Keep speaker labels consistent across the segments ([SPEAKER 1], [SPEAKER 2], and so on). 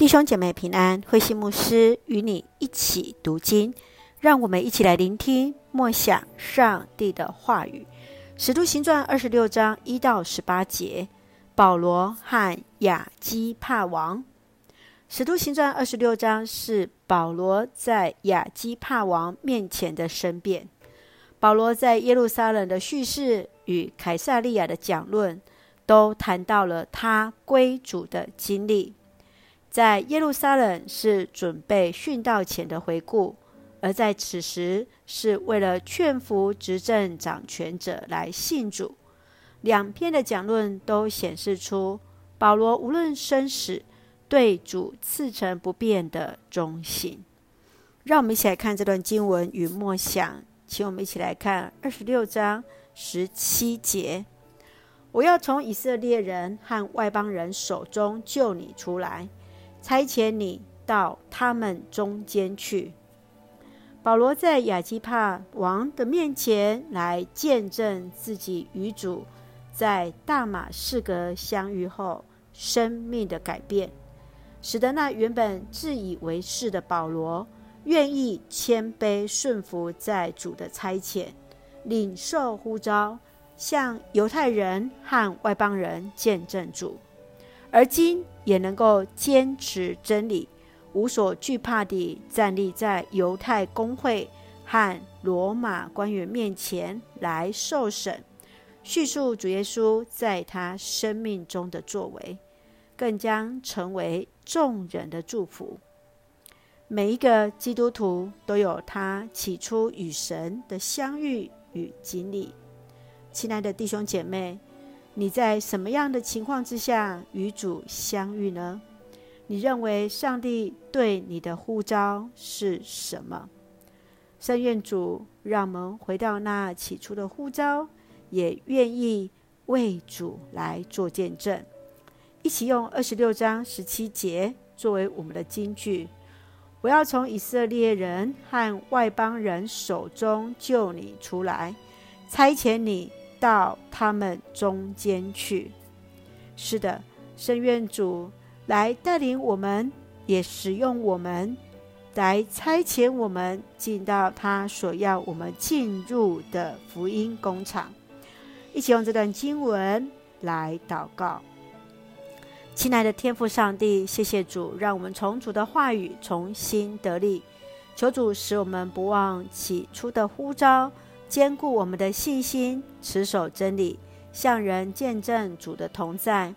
[SPEAKER 1] 弟兄姐妹平安，慧馨牧师与你一起读经，让我们一起来聆听默想上帝的话语。使徒行传二十六章一到十八节，保罗和亚基帕王。使徒行传二十六章是保罗在亚基帕王面前的申辩。保罗在耶路撒冷的叙事与凯撒利亚的讲论，都谈到了他归主的经历。在耶路撒冷是准备殉道前的回顾，而在此时是为了劝服执政掌权者来信主。两篇的讲论都显示出保罗无论生死，对主赐成不变的忠心。让我们一起来看这段经文与默想，请我们一起来看二十六章十七节：“我要从以色列人和外邦人手中救你出来。”差遣你到他们中间去。保罗在亚基帕王的面前来见证自己与主在大马士革相遇后生命的改变，使得那原本自以为是的保罗愿意谦卑顺服在主的差遣，领受呼召，向犹太人和外邦人见证主。而今也能够坚持真理，无所惧怕地站立在犹太公会和罗马官员面前来受审，叙述主耶稣在他生命中的作为，更将成为众人的祝福。每一个基督徒都有他起初与神的相遇与经历。亲爱的弟兄姐妹。你在什么样的情况之下与主相遇呢？你认为上帝对你的呼召是什么？圣愿主让我们回到那起初的呼召，也愿意为主来做见证。一起用二十六章十七节作为我们的金句：我要从以色列人和外邦人手中救你出来，差遣你。到他们中间去。是的，深愿主来带领我们，也使用我们，来差遣我们进到他所要我们进入的福音工厂。一起用这段经文来祷告。亲爱的天父上帝，谢谢主，让我们从主的话语重新得力。求主使我们不忘起初的呼召。坚固我们的信心，持守真理，向人见证主的同在。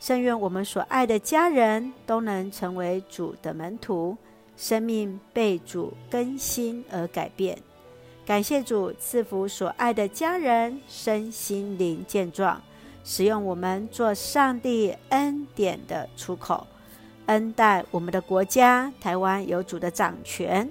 [SPEAKER 1] 深愿我们所爱的家人都能成为主的门徒，生命被主更新而改变。感谢主赐福所爱的家人身心灵健壮，使用我们做上帝恩典的出口，恩待我们的国家台湾有主的掌权。